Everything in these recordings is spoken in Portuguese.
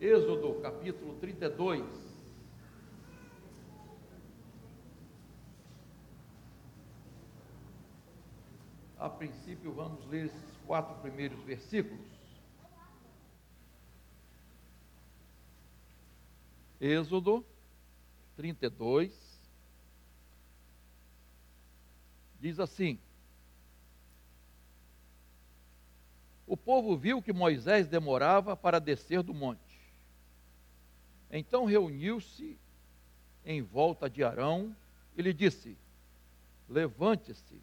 Êxodo capítulo 32. A princípio, vamos ler esses quatro primeiros versículos. Êxodo 32. Diz assim: O povo viu que Moisés demorava para descer do monte. Então reuniu-se em volta de Arão e lhe disse: Levante-se,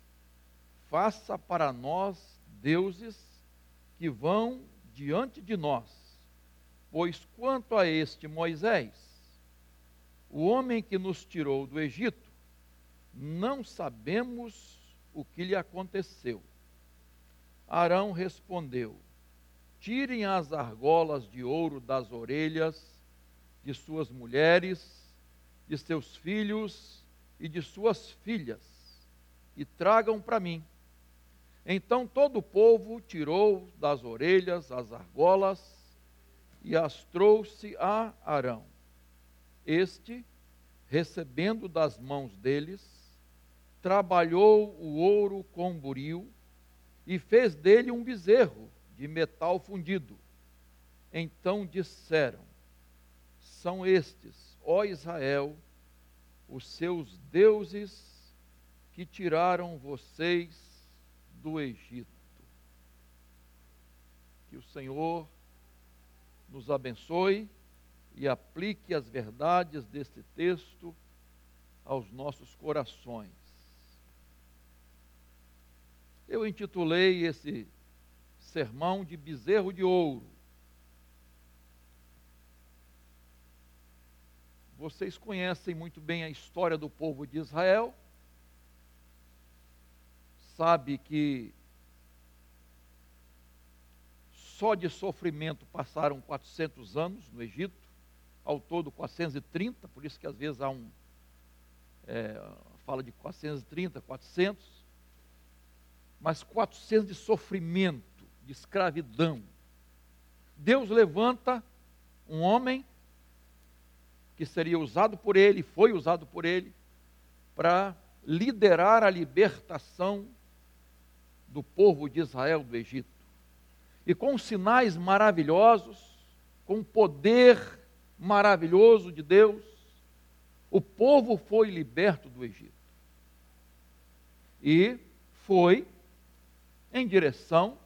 faça para nós deuses que vão diante de nós. Pois quanto a este Moisés, o homem que nos tirou do Egito, não sabemos o que lhe aconteceu. Arão respondeu: Tirem as argolas de ouro das orelhas de suas mulheres, de seus filhos e de suas filhas, e tragam para mim. Então todo o povo tirou das orelhas as argolas e as trouxe a Arão. Este, recebendo das mãos deles, trabalhou o ouro com buril e fez dele um bezerro de metal fundido. Então disseram: São estes, ó Israel, os seus deuses que tiraram vocês do Egito. Que o Senhor nos abençoe e aplique as verdades deste texto aos nossos corações. Eu intitulei esse sermão de bezerro de ouro. Vocês conhecem muito bem a história do povo de Israel. Sabe que só de sofrimento passaram 400 anos no Egito, ao todo 430, por isso que às vezes há um. É, fala de 430, 400 mas 400 de sofrimento, de escravidão. Deus levanta um homem que seria usado por ele, foi usado por ele, para liderar a libertação do povo de Israel do Egito. E com sinais maravilhosos, com poder maravilhoso de Deus, o povo foi liberto do Egito. E foi em direção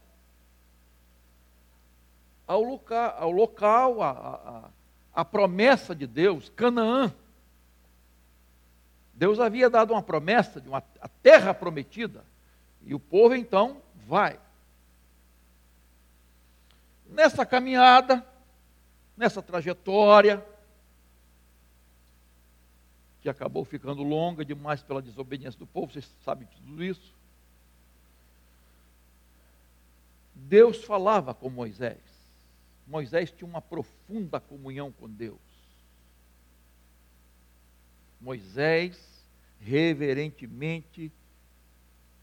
ao local, ao local a, a, a promessa de Deus, Canaã. Deus havia dado uma promessa de uma terra prometida, e o povo então vai. Nessa caminhada, nessa trajetória, que acabou ficando longa demais pela desobediência do povo, vocês sabem de tudo isso. Deus falava com Moisés. Moisés tinha uma profunda comunhão com Deus. Moisés reverentemente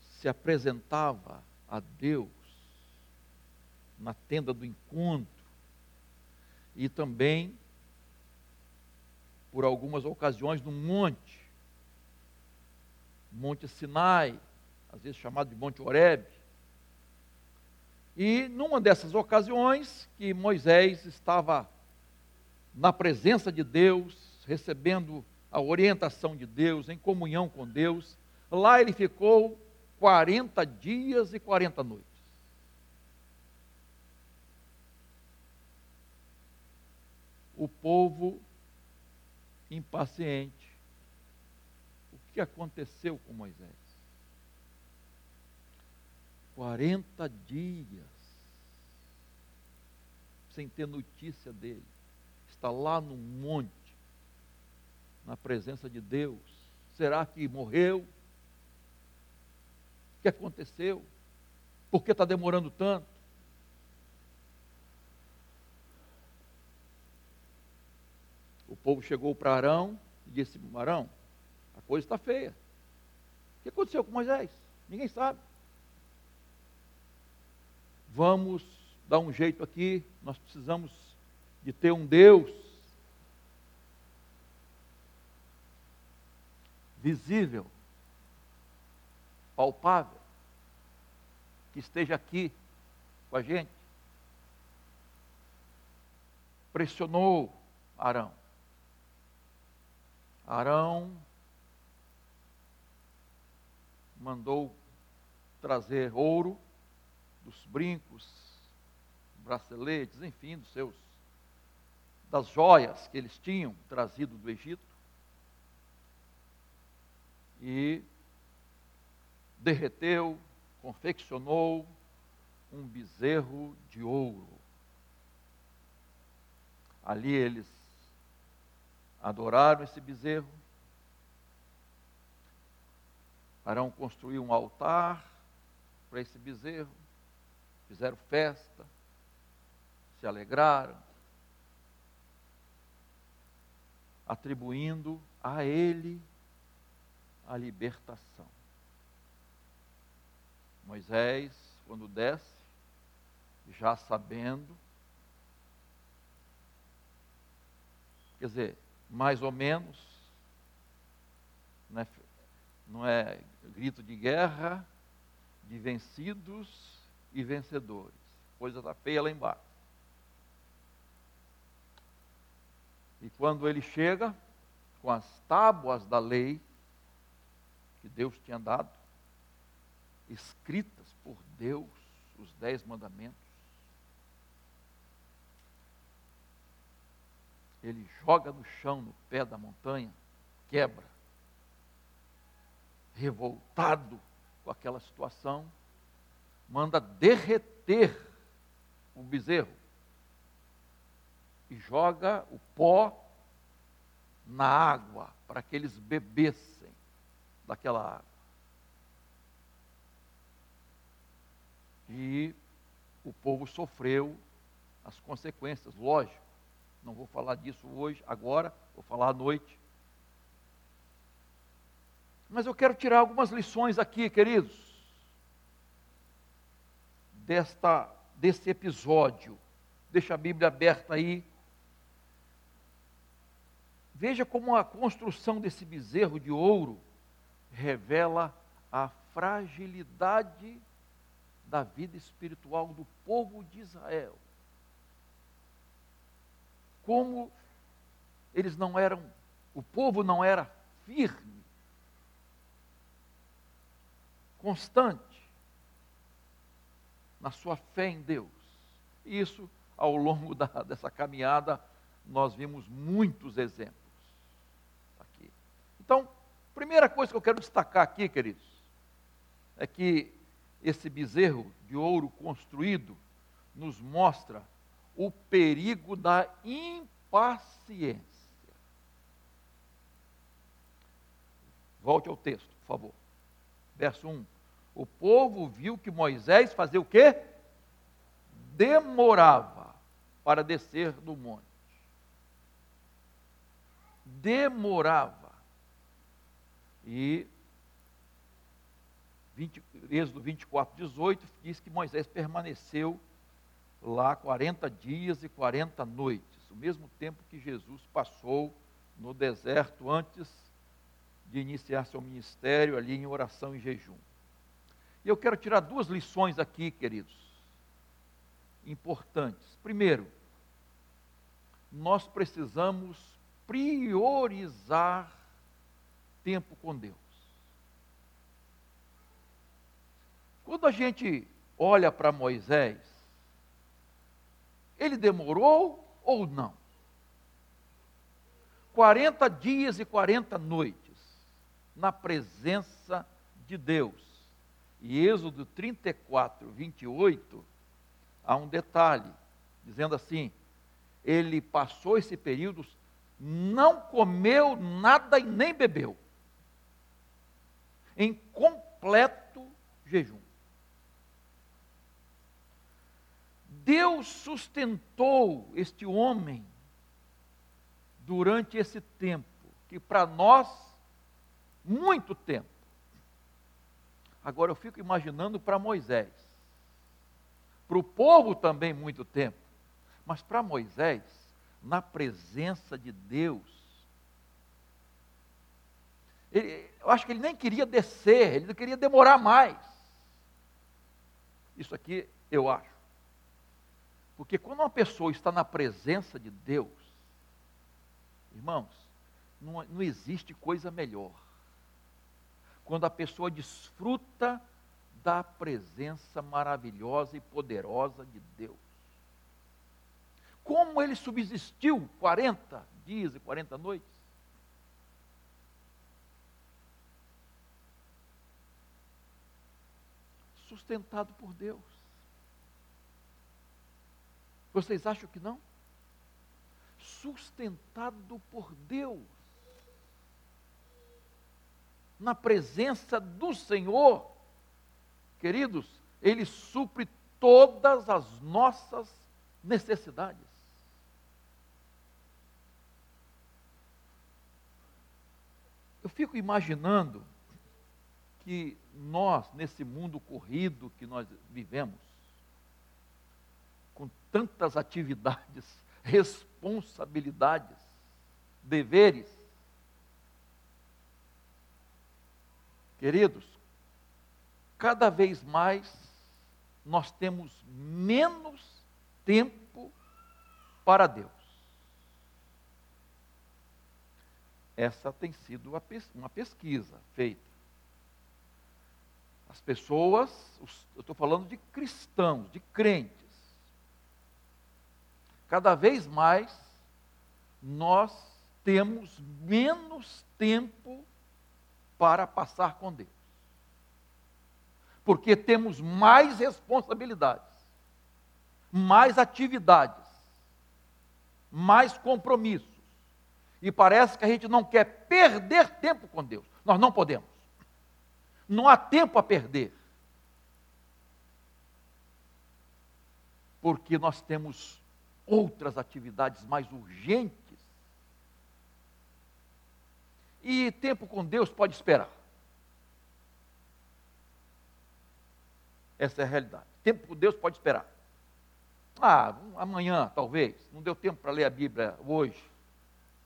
se apresentava a Deus na tenda do encontro e também por algumas ocasiões no monte, Monte Sinai, às vezes chamado de Monte Horebe, e numa dessas ocasiões que Moisés estava na presença de Deus, recebendo a orientação de Deus, em comunhão com Deus, lá ele ficou 40 dias e 40 noites. O povo impaciente. O que aconteceu com Moisés? 40 dias sem ter notícia dele. Está lá no monte, na presença de Deus. Será que morreu? O que aconteceu? Por que está demorando tanto? O povo chegou para Arão e disse: Arão, a coisa está feia. O que aconteceu com Moisés? Ninguém sabe vamos dar um jeito aqui, nós precisamos de ter um Deus visível, palpável, que esteja aqui com a gente. Pressionou Arão. Arão mandou trazer ouro dos brincos, braceletes, enfim, dos seus das joias que eles tinham trazido do Egito. E derreteu, confeccionou um bezerro de ouro. Ali eles adoraram esse bezerro. Arão construiu um altar para esse bezerro, fizeram festa, se alegraram, atribuindo a ele a libertação. Moisés, quando desce, já sabendo, quer dizer, mais ou menos, não é, não é grito de guerra, de vencidos e vencedores. Coisa está feia lá embaixo. E quando ele chega com as tábuas da lei que Deus tinha dado, escritas por Deus, os dez mandamentos, ele joga no chão, no pé da montanha, quebra, revoltado com aquela situação, manda derreter o bezerro e joga o pó na água para que eles bebessem daquela água. E o povo sofreu as consequências, lógico. Não vou falar disso hoje, agora, vou falar à noite. Mas eu quero tirar algumas lições aqui, queridos, desta desse episódio. Deixa a Bíblia aberta aí Veja como a construção desse bezerro de ouro revela a fragilidade da vida espiritual do povo de Israel. Como eles não eram, o povo não era firme, constante na sua fé em Deus. Isso, ao longo da, dessa caminhada, nós vimos muitos exemplos. Então, primeira coisa que eu quero destacar aqui, queridos, é que esse bezerro de ouro construído nos mostra o perigo da impaciência. Volte ao texto, por favor. Verso 1. O povo viu que Moisés fazia o quê? Demorava para descer do monte. Demorava. E 20, Êxodo 24, 18 diz que Moisés permaneceu lá 40 dias e 40 noites, o mesmo tempo que Jesus passou no deserto antes de iniciar seu ministério ali em oração e jejum. E eu quero tirar duas lições aqui, queridos, importantes. Primeiro, nós precisamos priorizar tempo com Deus. Quando a gente olha para Moisés, ele demorou ou não? 40 dias e 40 noites na presença de Deus. E Êxodo 34, 28, há um detalhe, dizendo assim: ele passou esse período, não comeu nada e nem bebeu em completo jejum. Deus sustentou este homem durante esse tempo, que para nós, muito tempo. Agora eu fico imaginando para Moisés, para o povo também muito tempo, mas para Moisés, na presença de Deus. Ele, eu acho que ele nem queria descer, ele não queria demorar mais. Isso aqui eu acho. Porque quando uma pessoa está na presença de Deus, irmãos, não, não existe coisa melhor. Quando a pessoa desfruta da presença maravilhosa e poderosa de Deus. Como ele subsistiu 40 dias e 40 noites? Sustentado por Deus. Vocês acham que não? Sustentado por Deus. Na presença do Senhor. Queridos, Ele supre todas as nossas necessidades. Eu fico imaginando que nós, nesse mundo corrido que nós vivemos, com tantas atividades, responsabilidades, deveres, queridos, cada vez mais nós temos menos tempo para Deus. Essa tem sido uma pesquisa feita. As pessoas, eu estou falando de cristãos, de crentes, cada vez mais nós temos menos tempo para passar com Deus. Porque temos mais responsabilidades, mais atividades, mais compromissos. E parece que a gente não quer perder tempo com Deus. Nós não podemos. Não há tempo a perder. Porque nós temos outras atividades mais urgentes. E tempo com Deus pode esperar. Essa é a realidade. Tempo com Deus pode esperar. Ah, amanhã talvez. Não deu tempo para ler a Bíblia hoje.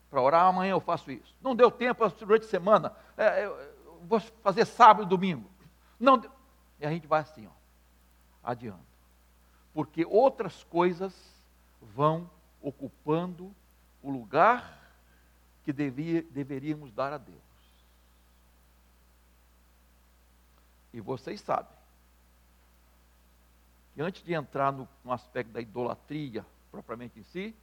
Para orar, amanhã eu faço isso. Não deu tempo durante a semana. É, eu vou fazer sábado e domingo. Não deu. E a gente vai assim, ó, adiando. Porque outras coisas vão ocupando o lugar que devia, deveríamos dar a Deus. E vocês sabem que antes de entrar no, no aspecto da idolatria propriamente em si,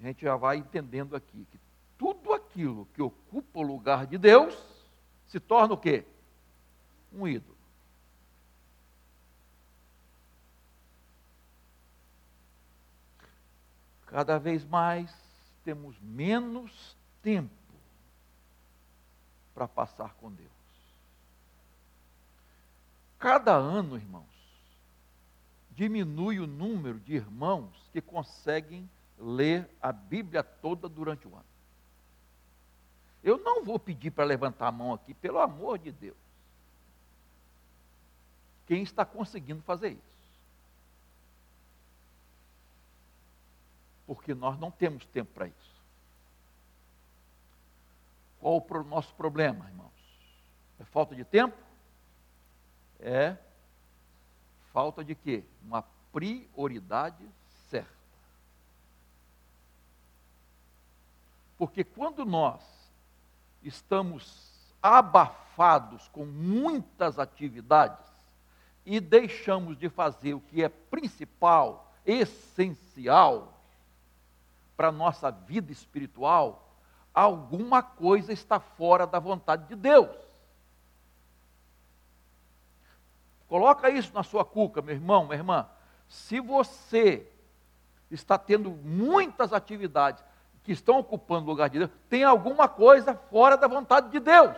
a gente já vai entendendo aqui que tudo aquilo que ocupa o lugar de Deus se torna o quê? Um ídolo. Cada vez mais temos menos tempo para passar com Deus. Cada ano, irmãos, diminui o número de irmãos que conseguem ler a Bíblia toda durante o ano. Eu não vou pedir para levantar a mão aqui, pelo amor de Deus. Quem está conseguindo fazer isso? Porque nós não temos tempo para isso. Qual o nosso problema, irmãos? É falta de tempo? É falta de quê? Uma prioridade certa. Porque quando nós estamos abafados com muitas atividades e deixamos de fazer o que é principal, essencial, para a nossa vida espiritual, alguma coisa está fora da vontade de Deus. Coloca isso na sua cuca, meu irmão, minha irmã. Se você está tendo muitas atividades que estão ocupando o lugar de Deus, tem alguma coisa fora da vontade de Deus.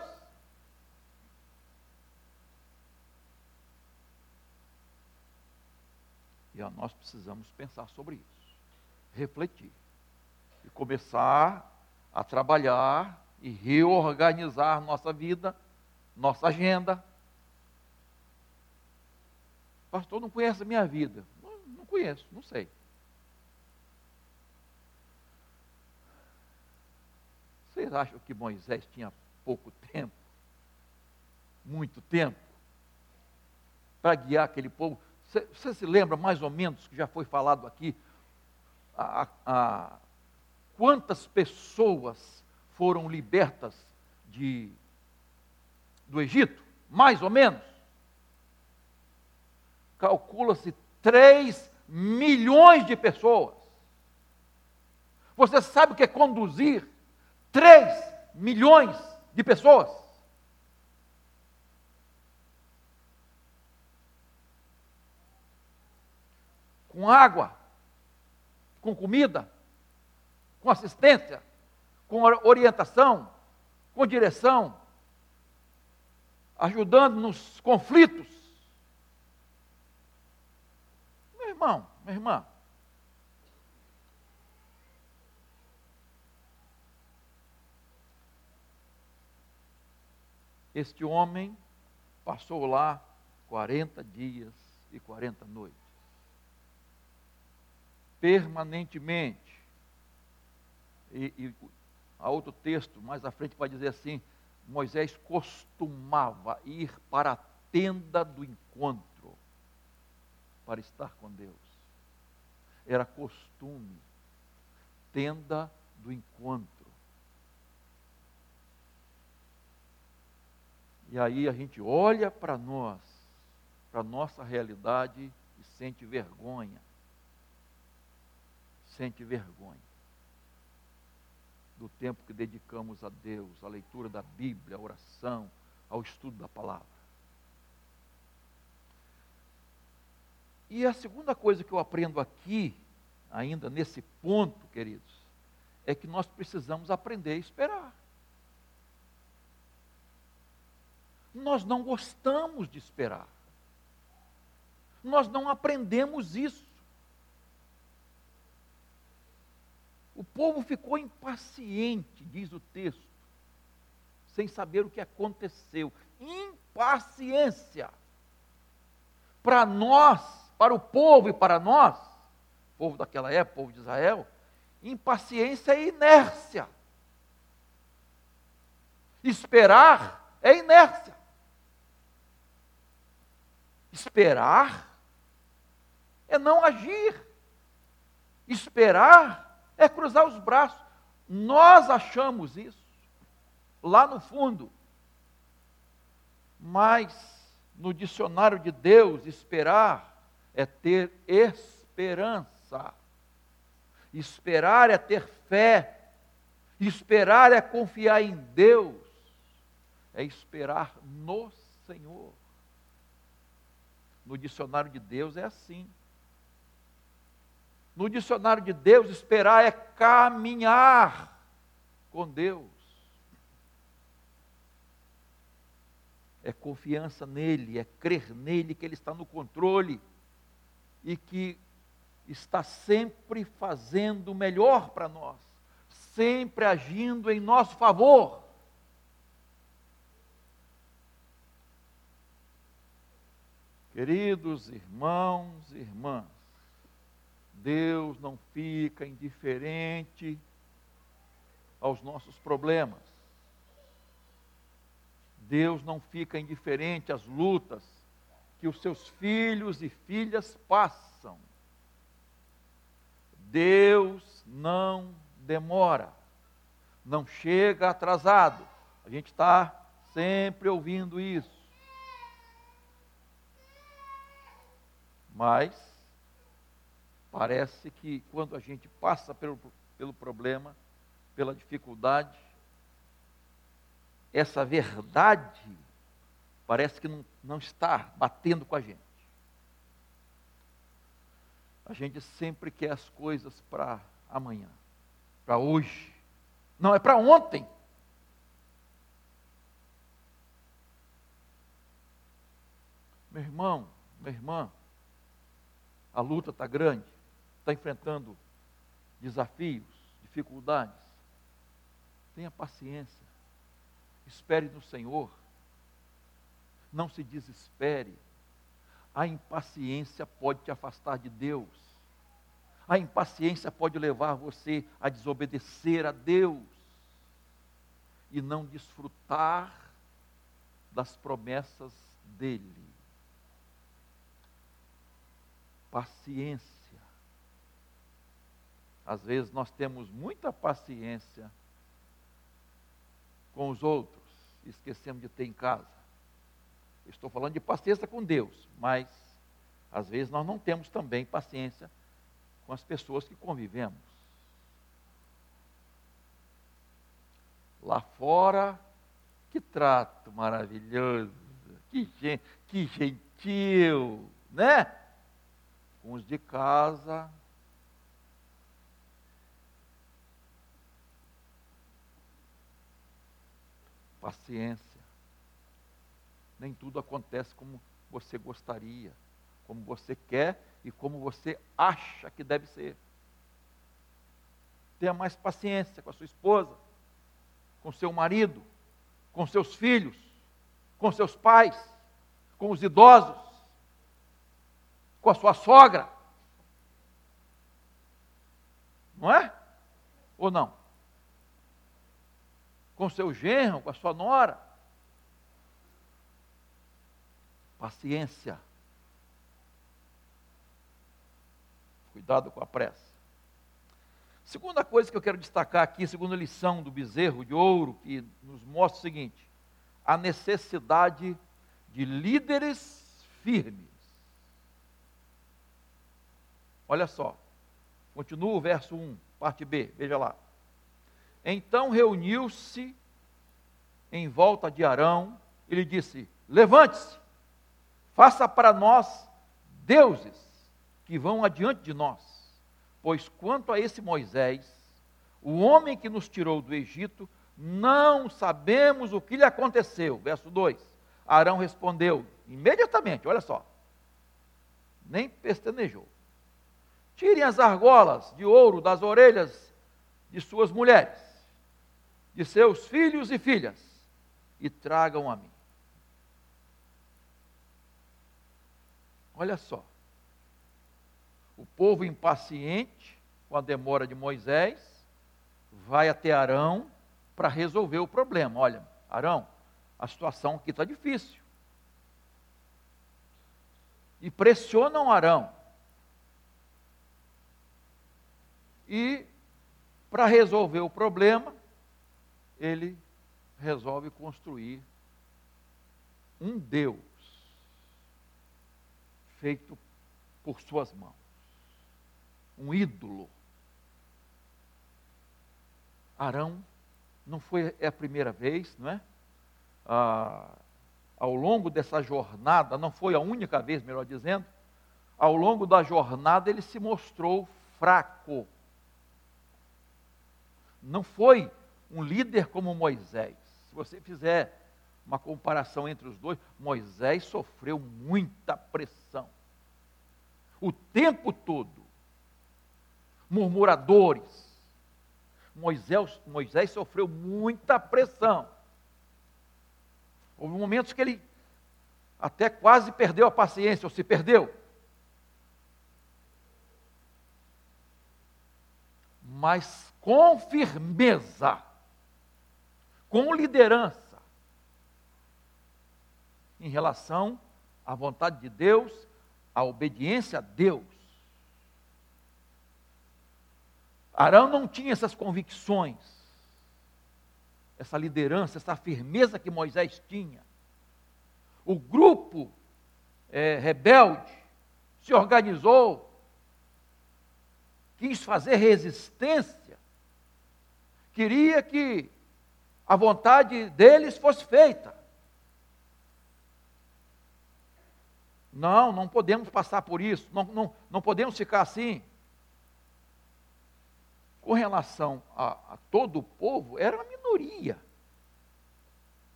E nós precisamos pensar sobre isso, refletir e começar a trabalhar e reorganizar nossa vida, nossa agenda. Pastor, não conhece a minha vida. Não, não conheço, não sei. Vocês acham que Moisés tinha pouco tempo? Muito tempo? Para guiar aquele povo? Você, se lembra mais ou menos que já foi falado aqui? A, a, quantas pessoas foram libertas de, do Egito? Mais ou menos? Calcula-se 3 milhões de pessoas. Você sabe o que é conduzir 3 milhões de pessoas? Com água, com comida, com assistência, com orientação, com direção, ajudando nos conflitos. Meu irmão, minha irmã, Este homem passou lá 40 dias e 40 noites. Permanentemente. E, e há outro texto mais à frente para dizer assim: Moisés costumava ir para a tenda do encontro para estar com Deus. Era costume, tenda do encontro. E aí a gente olha para nós, para a nossa realidade e sente vergonha. Sente vergonha do tempo que dedicamos a Deus, à leitura da Bíblia, à oração, ao estudo da palavra. E a segunda coisa que eu aprendo aqui, ainda nesse ponto, queridos, é que nós precisamos aprender a esperar. Nós não gostamos de esperar. Nós não aprendemos isso. O povo ficou impaciente, diz o texto, sem saber o que aconteceu. Impaciência. Para nós, para o povo e para nós, povo daquela época, povo de Israel, impaciência é inércia. Esperar é inércia. Esperar é não agir. Esperar é cruzar os braços. Nós achamos isso lá no fundo. Mas no dicionário de Deus, esperar é ter esperança. Esperar é ter fé. Esperar é confiar em Deus. É esperar no Senhor. No dicionário de Deus é assim. No dicionário de Deus, esperar é caminhar com Deus. É confiança nele, é crer nele que ele está no controle e que está sempre fazendo o melhor para nós, sempre agindo em nosso favor. Queridos irmãos e irmãs, Deus não fica indiferente aos nossos problemas. Deus não fica indiferente às lutas que os seus filhos e filhas passam. Deus não demora, não chega atrasado. A gente está sempre ouvindo isso. Mas parece que quando a gente passa pelo, pelo problema, pela dificuldade, essa verdade parece que não, não está batendo com a gente. A gente sempre quer as coisas para amanhã, para hoje. Não, é para ontem. Meu irmão, minha irmã, a luta está grande, está enfrentando desafios, dificuldades. Tenha paciência, espere no Senhor, não se desespere. A impaciência pode te afastar de Deus, a impaciência pode levar você a desobedecer a Deus. e não desfrutar das promessas dele. Paciência. Às vezes nós temos muita paciência com os outros esquecemos de ter em casa. Estou falando de paciência com Deus, mas às vezes nós não temos também paciência com as pessoas que convivemos. Lá fora, que trato maravilhoso, que, que gentil, né? Com os de casa, paciência. Nem tudo acontece como você gostaria, como você quer e como você acha que deve ser. Tenha mais paciência com a sua esposa, com seu marido, com seus filhos, com seus pais, com os idosos, com a sua sogra. Não é? Ou não? Com seu genro, com a sua nora. Paciência. Cuidado com a pressa. Segunda coisa que eu quero destacar aqui, segunda lição do bezerro de ouro, que nos mostra o seguinte: a necessidade de líderes firmes. Olha só, continua o verso 1, parte B, veja lá. Então reuniu-se em volta de Arão, ele disse: Levante-se, faça para nós deuses que vão adiante de nós Pois quanto a esse Moisés, o homem que nos tirou do Egito, não sabemos o que lhe aconteceu. Verso 2. Arão respondeu imediatamente, olha só, nem pestanejou. Tirem as argolas de ouro das orelhas de suas mulheres, de seus filhos e filhas, e tragam a mim. Olha só, o povo impaciente, com a demora de Moisés, vai até Arão para resolver o problema. Olha, Arão, a situação aqui está difícil. E pressionam Arão. E, para resolver o problema, ele resolve construir um Deus feito por suas mãos um ídolo. Arão não foi é a primeira vez, não é? Ah, ao longo dessa jornada, não foi a única vez, melhor dizendo, ao longo da jornada ele se mostrou fraco. Não foi um líder como Moisés. Se você fizer uma comparação entre os dois, Moisés sofreu muita pressão. O tempo todo murmuradores. Moisés, Moisés sofreu muita pressão. Houve momentos que ele até quase perdeu a paciência, ou se perdeu. Mas com firmeza, com liderança, em relação à vontade de Deus, à obediência a Deus. Arão não tinha essas convicções, essa liderança, essa firmeza que Moisés tinha. O grupo é, rebelde se organizou, quis fazer resistência, queria que a vontade deles fosse feita. Não, não podemos passar por isso, não, não, não podemos ficar assim com relação a, a todo o povo, era uma minoria.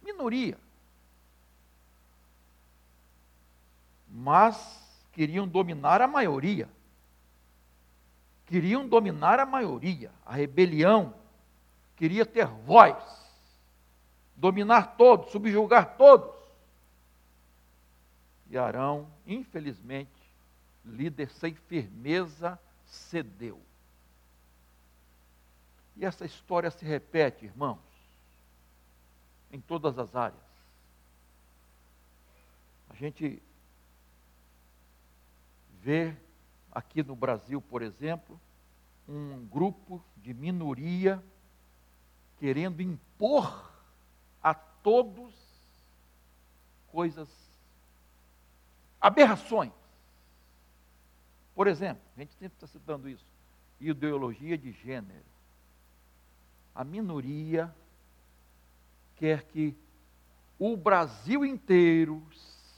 Minoria. Mas queriam dominar a maioria. Queriam dominar a maioria. A rebelião queria ter voz, dominar todos, subjugar todos. E Arão, infelizmente, líder sem firmeza, cedeu. E essa história se repete, irmãos. em todas as áreas. A gente vê aqui no Brasil, por exemplo, um grupo de minoria querendo impor todos coisas, aberrações. Por exemplo, a gente sempre está citando isso, ideologia de gênero. A minoria quer que o Brasil inteiro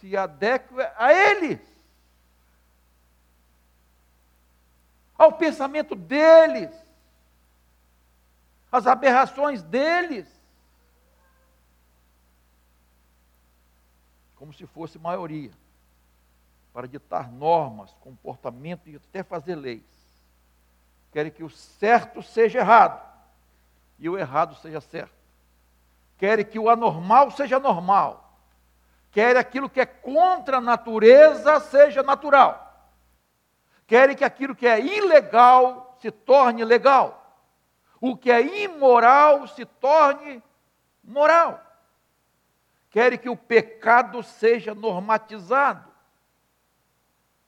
se adeque a eles, ao pensamento deles, às aberrações deles, como se fosse maioria, para ditar normas, comportamento e até fazer leis. Querem que o certo seja errado e o errado seja certo. Querem que o anormal seja normal, querem aquilo que é contra a natureza seja natural, querem que aquilo que é ilegal se torne legal, o que é imoral se torne moral, querem que o pecado seja normatizado,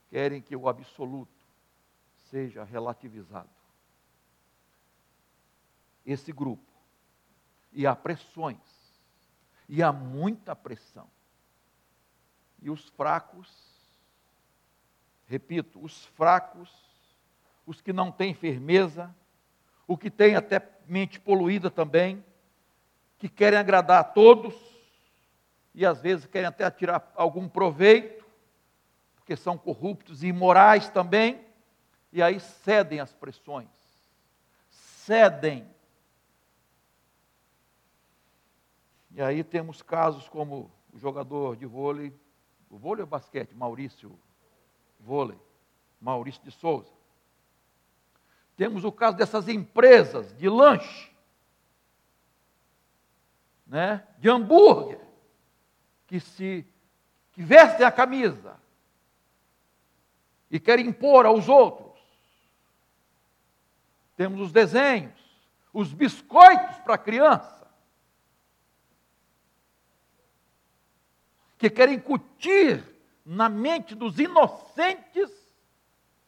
querem que o absoluto seja relativizado. Esse grupo e há pressões, e há muita pressão. E os fracos, repito, os fracos, os que não têm firmeza, o que tem até mente poluída também, que querem agradar a todos, e às vezes querem até tirar algum proveito, porque são corruptos e imorais também, e aí cedem às pressões, cedem. E aí temos casos como o jogador de vôlei, o vôlei ou basquete, Maurício Vôlei, Maurício de Souza. Temos o caso dessas empresas de lanche, né, de hambúrguer, que se que vestem a camisa e querem impor aos outros. Temos os desenhos, os biscoitos para criança. que querem incutir na mente dos inocentes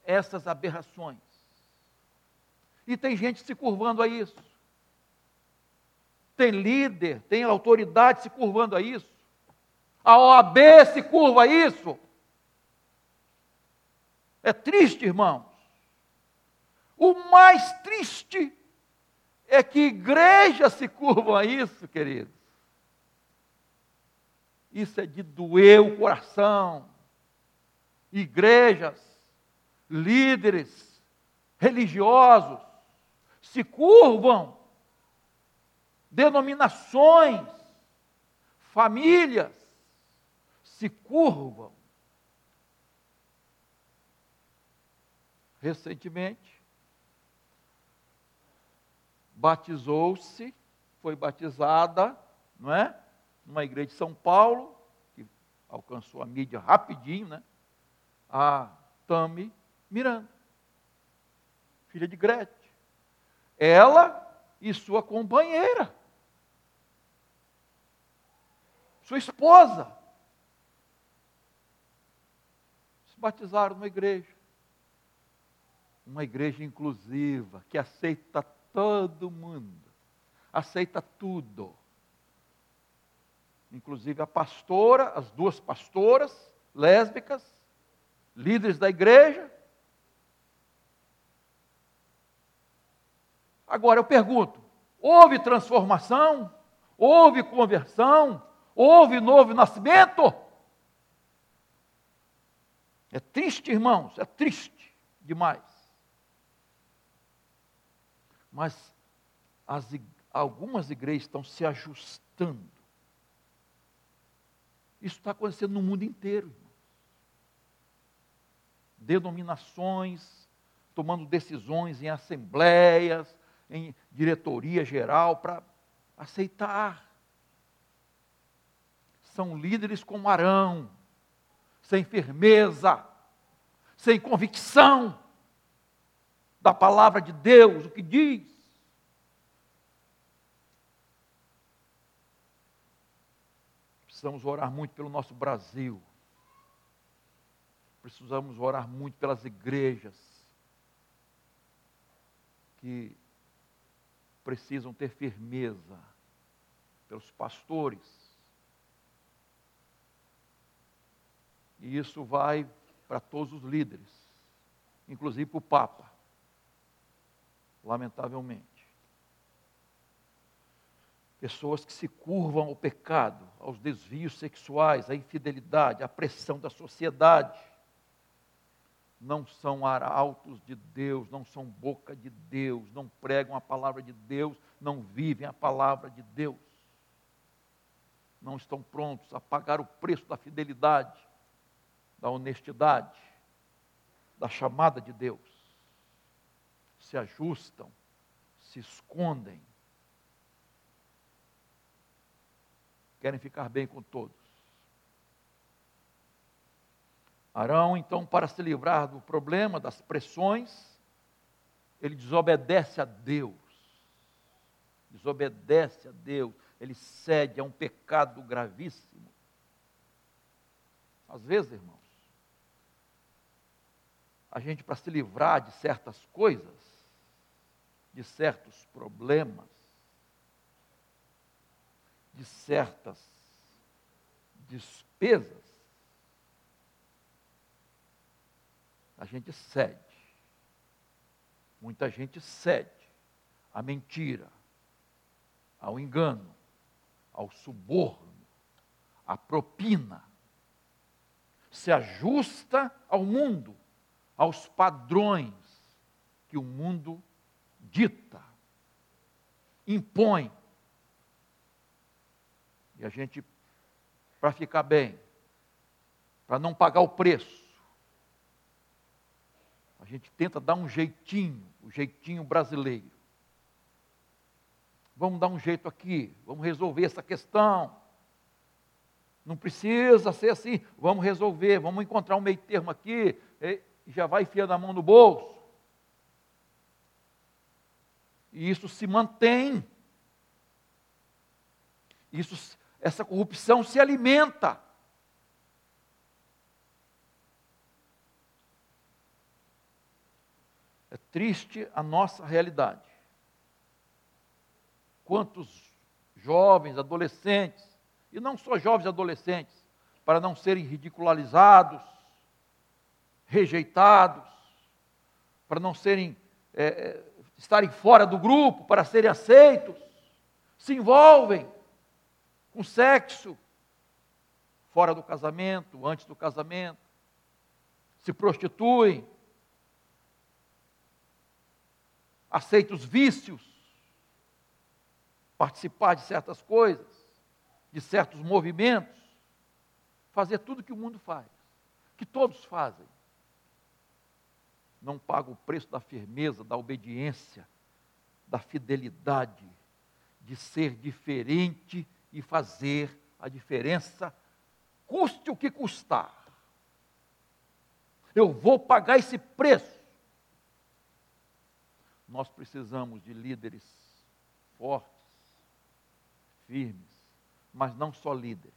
essas aberrações. E tem gente se curvando a isso. Tem líder, tem autoridade se curvando a isso. A OAB se curva a isso. É triste, irmãos. O mais triste é que igrejas se curvam a isso, queridos. Isso é de doer o coração. Igrejas, líderes religiosos se curvam, denominações, famílias se curvam. Recentemente, batizou-se, foi batizada, não é? numa igreja de São Paulo, que alcançou a mídia rapidinho, né? A Tami Miranda, filha de Gretchen. Ela e sua companheira, sua esposa, se batizaram numa igreja. Uma igreja inclusiva, que aceita todo mundo, aceita tudo inclusive a pastora, as duas pastoras lésbicas, líderes da igreja. Agora eu pergunto: houve transformação? Houve conversão? Houve novo nascimento? É triste, irmãos, é triste demais. Mas as, algumas igrejas estão se ajustando isso está acontecendo no mundo inteiro, irmãos. Denominações tomando decisões em assembleias, em diretoria geral, para aceitar. São líderes como Arão, sem firmeza, sem convicção da palavra de Deus, o que diz. Precisamos orar muito pelo nosso Brasil. Precisamos orar muito pelas igrejas que precisam ter firmeza, pelos pastores. E isso vai para todos os líderes, inclusive para o Papa, lamentavelmente. Pessoas que se curvam ao pecado, aos desvios sexuais, à infidelidade, à pressão da sociedade não são arautos de Deus, não são boca de Deus, não pregam a palavra de Deus, não vivem a palavra de Deus. Não estão prontos a pagar o preço da fidelidade, da honestidade, da chamada de Deus. Se ajustam, se escondem, querem ficar bem com todos. Arão, então, para se livrar do problema, das pressões, ele desobedece a Deus. Desobedece a Deus, ele cede a um pecado gravíssimo. Às vezes, irmãos, a gente, para se livrar de certas coisas, de certos problemas, de certas despesas, a gente cede. Muita gente cede à mentira, ao engano, ao suborno, à propina. Se ajusta ao mundo, aos padrões que o mundo dita, impõe. E a gente, para ficar bem, para não pagar o preço, a gente tenta dar um jeitinho, o jeitinho brasileiro. Vamos dar um jeito aqui, vamos resolver essa questão. Não precisa ser assim, vamos resolver, vamos encontrar um meio termo aqui, e já vai enfiando a mão no bolso. E isso se mantém. Isso, essa corrupção se alimenta. É triste a nossa realidade. Quantos jovens, adolescentes, e não só jovens adolescentes, para não serem ridicularizados, rejeitados, para não serem é, é, estarem fora do grupo, para serem aceitos, se envolvem com sexo fora do casamento, antes do casamento, se prostituem, aceita os vícios, participar de certas coisas, de certos movimentos, fazer tudo que o mundo faz, que todos fazem. Não paga o preço da firmeza, da obediência, da fidelidade, de ser diferente e fazer a diferença, custe o que custar. Eu vou pagar esse preço nós precisamos de líderes fortes, firmes, mas não só líderes,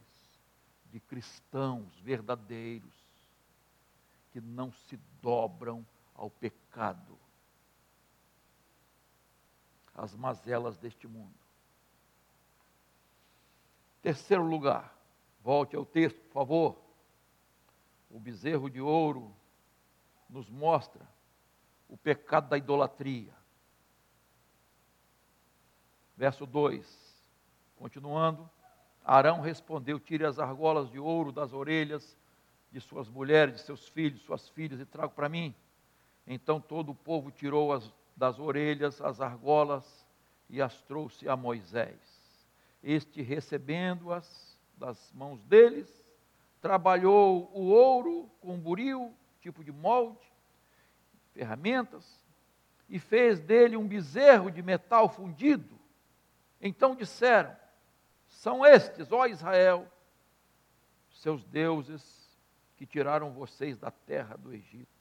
de cristãos verdadeiros, que não se dobram ao pecado, às mazelas deste mundo. Terceiro lugar, volte ao texto, por favor. O bezerro de ouro nos mostra o pecado da idolatria. Verso 2, continuando, Arão respondeu: Tire as argolas de ouro das orelhas de suas mulheres, de seus filhos, suas filhas, e trago para mim. Então todo o povo tirou as, das orelhas as argolas e as trouxe a Moisés. Este, recebendo-as das mãos deles, trabalhou o ouro com buril, tipo de molde, ferramentas, e fez dele um bezerro de metal fundido então disseram: São estes, ó Israel, seus deuses que tiraram vocês da terra do Egito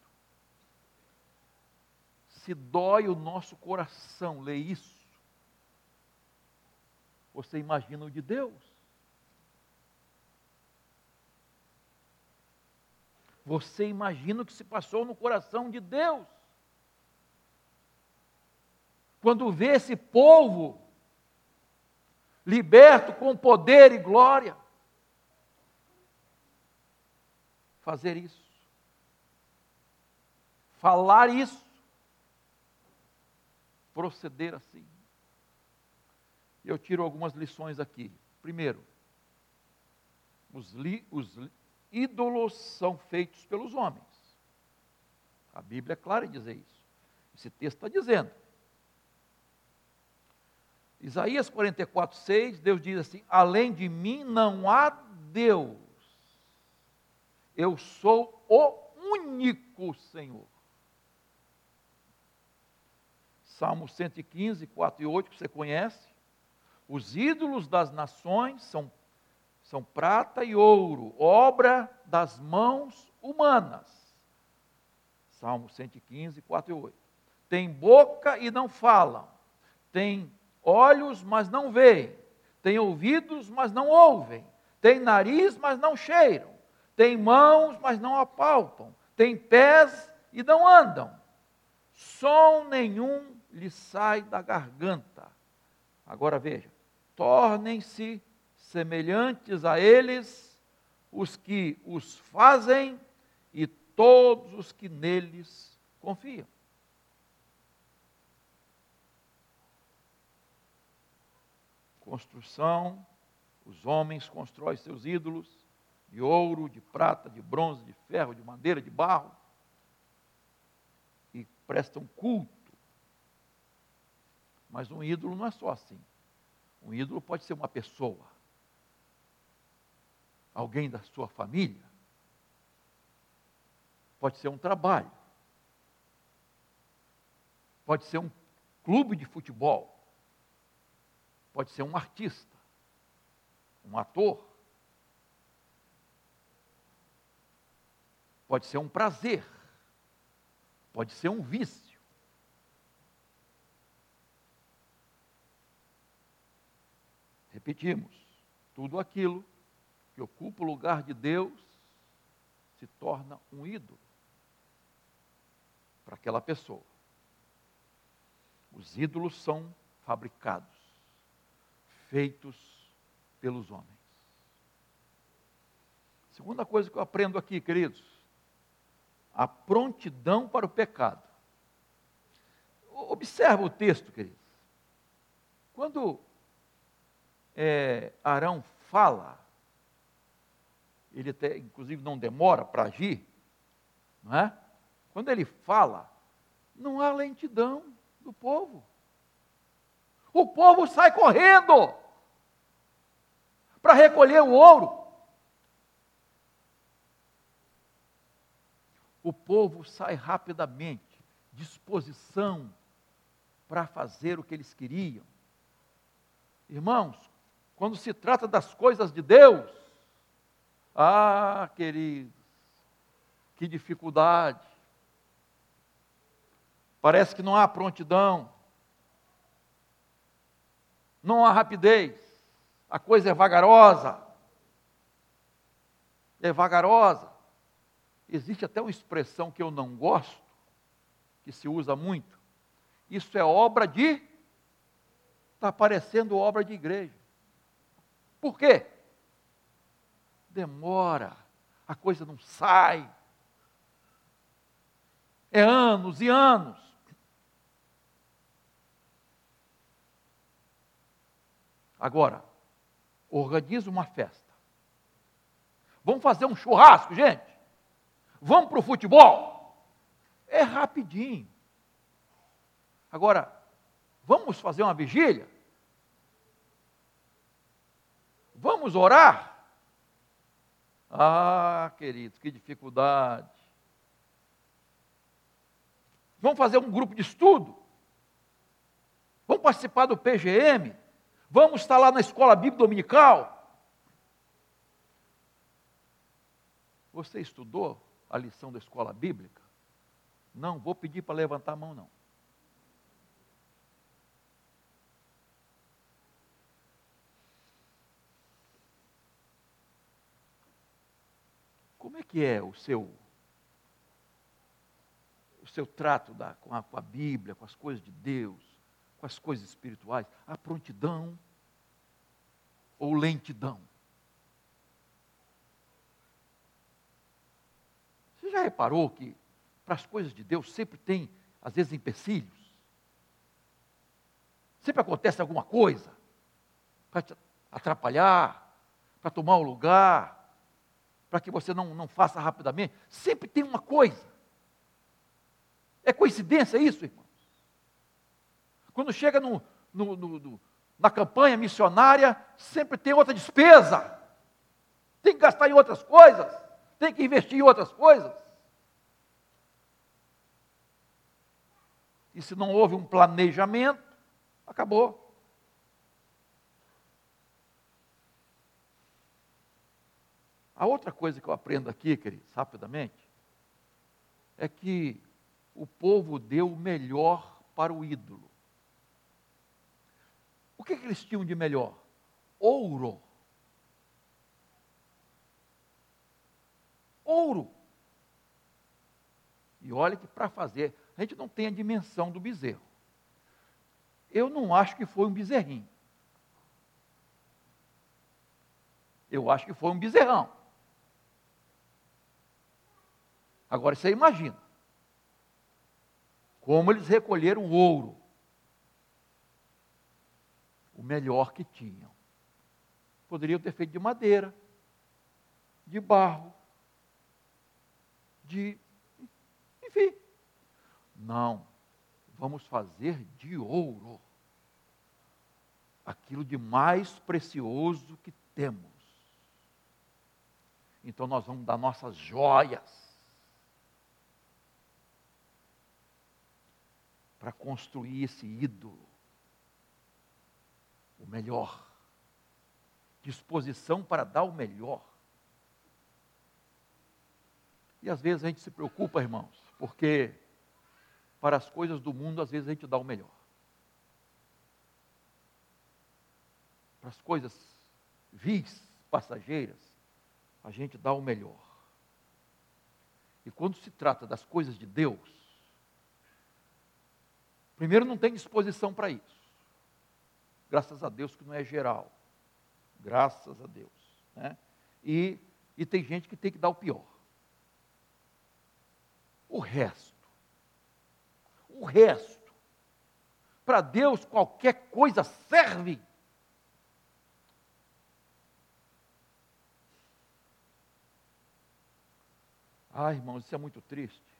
se dói o nosso coração ler isso, você imagina o de Deus. Você imagina o que se passou no coração de Deus. Quando vê esse povo liberto com poder e glória, fazer isso, falar isso, proceder assim. Eu tiro algumas lições aqui. Primeiro, os, li, os ídolos são feitos pelos homens. A Bíblia é clara em dizer isso. Esse texto está dizendo. Isaías 44, 6, Deus diz assim: Além de mim não há Deus, eu sou o único Senhor. Salmo 115, 4 e 8, que você conhece. Os ídolos das nações são são prata e ouro, obra das mãos humanas. Salmo 115, 4 e 8. Tem boca e não falam, tem olhos, mas não veem, tem ouvidos, mas não ouvem, tem nariz, mas não cheiram, tem mãos, mas não apalpam, tem pés e não andam. Som nenhum lhe sai da garganta. Agora veja, tornem-se semelhantes a eles os que os fazem e todos os que neles confiam. Construção, os homens constroem seus ídolos de ouro, de prata, de bronze, de ferro, de madeira, de barro e prestam culto. Mas um ídolo não é só assim. Um ídolo pode ser uma pessoa. Alguém da sua família, pode ser um trabalho, pode ser um clube de futebol, pode ser um artista, um ator, pode ser um prazer, pode ser um vício. Repetimos, tudo aquilo que ocupa o lugar de Deus se torna um ídolo para aquela pessoa. Os ídolos são fabricados, feitos pelos homens. Segunda coisa que eu aprendo aqui, queridos, a prontidão para o pecado. Observa o texto, queridos. Quando é, Arão fala ele até, inclusive não demora para agir, não é? Quando ele fala, não há lentidão do povo. O povo sai correndo para recolher o ouro. O povo sai rapidamente, disposição para fazer o que eles queriam. Irmãos, quando se trata das coisas de Deus, ah, queridos, que dificuldade. Parece que não há prontidão, não há rapidez, a coisa é vagarosa. É vagarosa. Existe até uma expressão que eu não gosto, que se usa muito. Isso é obra de. Está parecendo obra de igreja. Por quê? demora, a coisa não sai. É anos e anos. Agora, organiza uma festa. Vamos fazer um churrasco, gente? Vamos para o futebol? É rapidinho. Agora, vamos fazer uma vigília? Vamos orar? Ah, queridos, que dificuldade. Vamos fazer um grupo de estudo? Vamos participar do PGM? Vamos estar lá na escola bíblica dominical? Você estudou a lição da escola bíblica? Não, vou pedir para levantar a mão, não. Como é que é o seu seu trato da, com, a, com a Bíblia, com as coisas de Deus, com as coisas espirituais, a prontidão ou lentidão? Você já reparou que para as coisas de Deus sempre tem, às vezes, empecilhos? Sempre acontece alguma coisa para te atrapalhar, para tomar o lugar, para que você não, não faça rapidamente. Sempre tem uma coisa. É coincidência isso, irmãos? Quando chega no, no, no, na campanha missionária, sempre tem outra despesa. Tem que gastar em outras coisas. Tem que investir em outras coisas. E se não houve um planejamento, acabou. A outra coisa que eu aprendo aqui, queridos, rapidamente, é que o povo deu o melhor para o ídolo. O que, que eles tinham de melhor? Ouro. Ouro. E olha que para fazer, a gente não tem a dimensão do bezerro. Eu não acho que foi um bezerrinho. Eu acho que foi um bezerrão. Agora você imagina. Como eles recolheram o ouro. O melhor que tinham. Poderiam ter feito de madeira, de barro, de. Enfim. Não. Vamos fazer de ouro aquilo de mais precioso que temos. Então nós vamos dar nossas joias para construir esse ídolo. O melhor. Disposição para dar o melhor. E às vezes a gente se preocupa, irmãos, porque para as coisas do mundo, às vezes a gente dá o melhor. Para as coisas vis, passageiras, a gente dá o melhor. E quando se trata das coisas de Deus, Primeiro, não tem disposição para isso. Graças a Deus que não é geral. Graças a Deus. Né? E, e tem gente que tem que dar o pior. O resto. O resto. Para Deus, qualquer coisa serve. Ah, irmãos, isso é muito triste.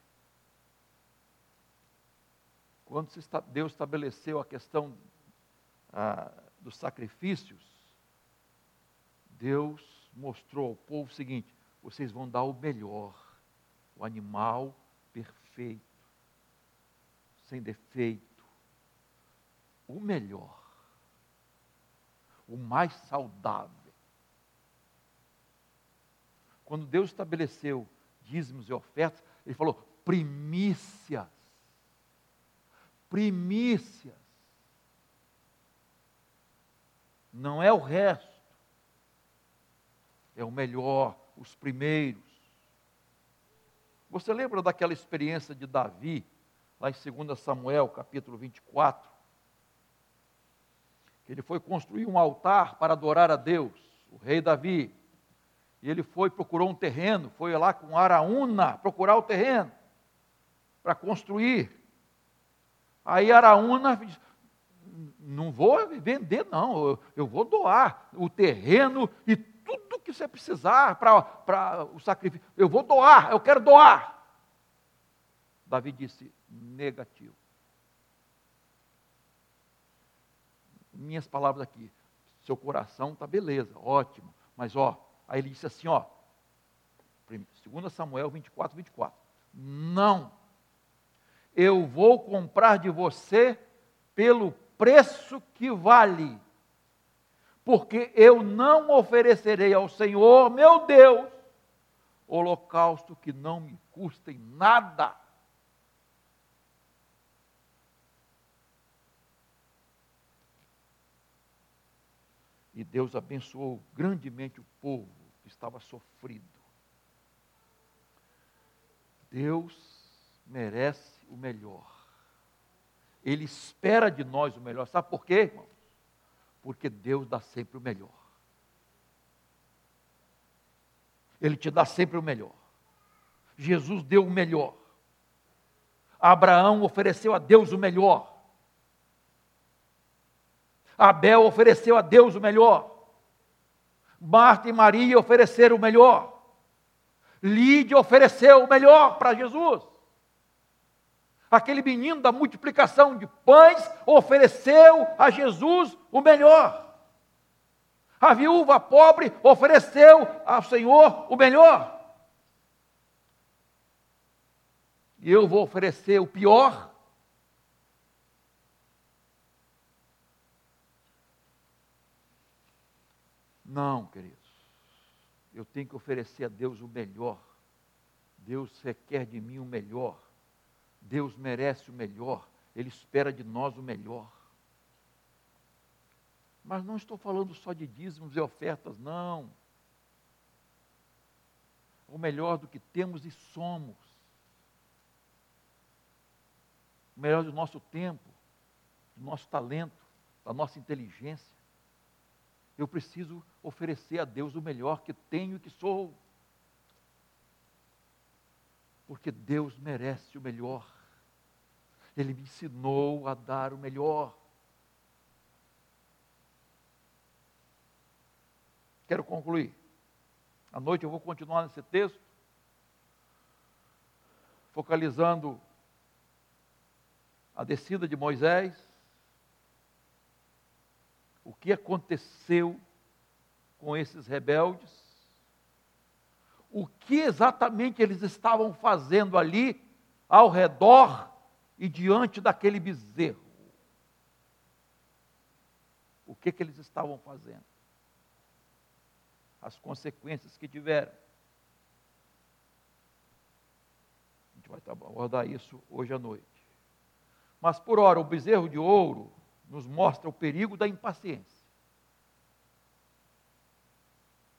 Quando Deus estabeleceu a questão ah, dos sacrifícios, Deus mostrou ao povo o seguinte: vocês vão dar o melhor, o animal perfeito, sem defeito, o melhor, o mais saudável. Quando Deus estabeleceu dízimos e ofertas, Ele falou primícias primícias. Não é o resto. É o melhor, os primeiros. Você lembra daquela experiência de Davi, lá em 2 Samuel, capítulo 24? Que ele foi construir um altar para adorar a Deus, o rei Davi. E ele foi, procurou um terreno, foi lá com Araúna procurar o terreno para construir. Aí Araúna diz, não vou vender, não, eu, eu vou doar o terreno e tudo que você precisar para o sacrifício. Eu vou doar, eu quero doar. Davi disse, negativo. Minhas palavras aqui, seu coração está beleza, ótimo. Mas ó, aí ele disse assim, ó, 2 Samuel 24, 24. Não eu vou comprar de você pelo preço que vale, porque eu não oferecerei ao Senhor, meu Deus, holocausto que não me custe nada. E Deus abençoou grandemente o povo que estava sofrido. Deus merece o melhor. Ele espera de nós o melhor. Sabe por quê, irmãos? Porque Deus dá sempre o melhor. Ele te dá sempre o melhor. Jesus deu o melhor. Abraão ofereceu a Deus o melhor. Abel ofereceu a Deus o melhor. Marta e Maria ofereceram o melhor. Lídia ofereceu o melhor para Jesus. Aquele menino da multiplicação de pães ofereceu a Jesus o melhor. A viúva pobre ofereceu ao Senhor o melhor. E eu vou oferecer o pior. Não, queridos. Eu tenho que oferecer a Deus o melhor. Deus requer de mim o melhor. Deus merece o melhor. Ele espera de nós o melhor. Mas não estou falando só de dízimos e ofertas, não. O melhor do que temos e somos. O melhor do nosso tempo, do nosso talento, da nossa inteligência. Eu preciso oferecer a Deus o melhor que tenho e que sou. Porque Deus merece o melhor. Ele me ensinou a dar o melhor. Quero concluir. À noite eu vou continuar nesse texto, focalizando a descida de Moisés, o que aconteceu com esses rebeldes, o que exatamente eles estavam fazendo ali ao redor e diante daquele bezerro. O que, que eles estavam fazendo? as consequências que tiveram. A gente vai abordar isso hoje à noite. Mas por hora, o bezerro de ouro nos mostra o perigo da impaciência.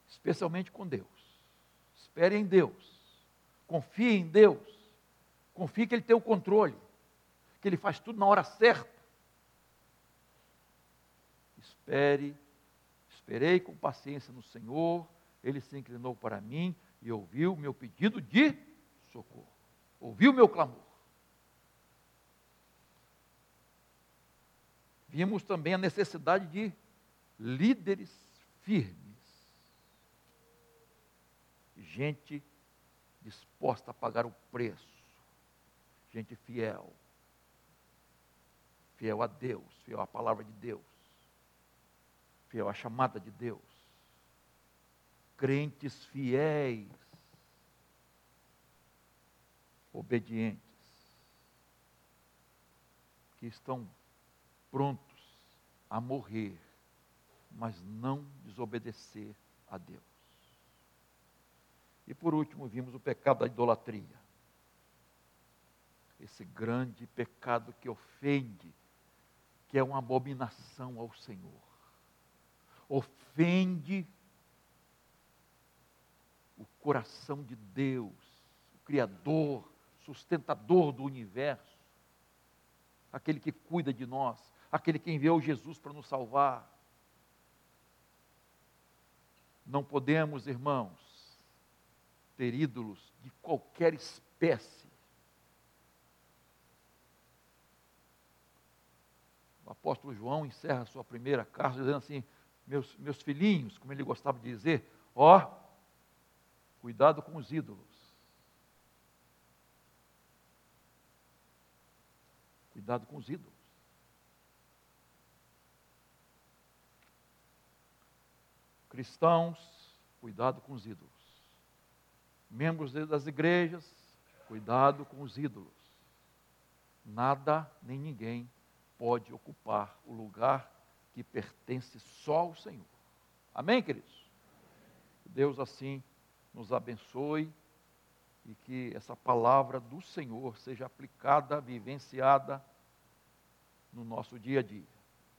Especialmente com Deus. Espere em Deus. Confie em Deus. Confie que Ele tem o controle. Que Ele faz tudo na hora certa. Espere Esperei com paciência no Senhor, ele se inclinou para mim e ouviu meu pedido de socorro. Ouviu meu clamor. Vimos também a necessidade de líderes firmes. Gente disposta a pagar o preço. Gente fiel. Fiel a Deus, fiel à palavra de Deus fiel à chamada de Deus. Crentes fiéis, obedientes, que estão prontos a morrer, mas não desobedecer a Deus. E por último, vimos o pecado da idolatria. Esse grande pecado que ofende, que é uma abominação ao Senhor ofende o coração de Deus, o Criador, sustentador do universo, aquele que cuida de nós, aquele que enviou Jesus para nos salvar. Não podemos, irmãos, ter ídolos de qualquer espécie. O apóstolo João encerra sua primeira carta dizendo assim: meus, meus filhinhos, como ele gostava de dizer, ó, cuidado com os ídolos. Cuidado com os ídolos. Cristãos, cuidado com os ídolos. Membros das igrejas, cuidado com os ídolos. Nada nem ninguém pode ocupar o lugar que pertence só ao Senhor. Amém, queridos? Deus assim nos abençoe e que essa palavra do Senhor seja aplicada, vivenciada no nosso dia a dia.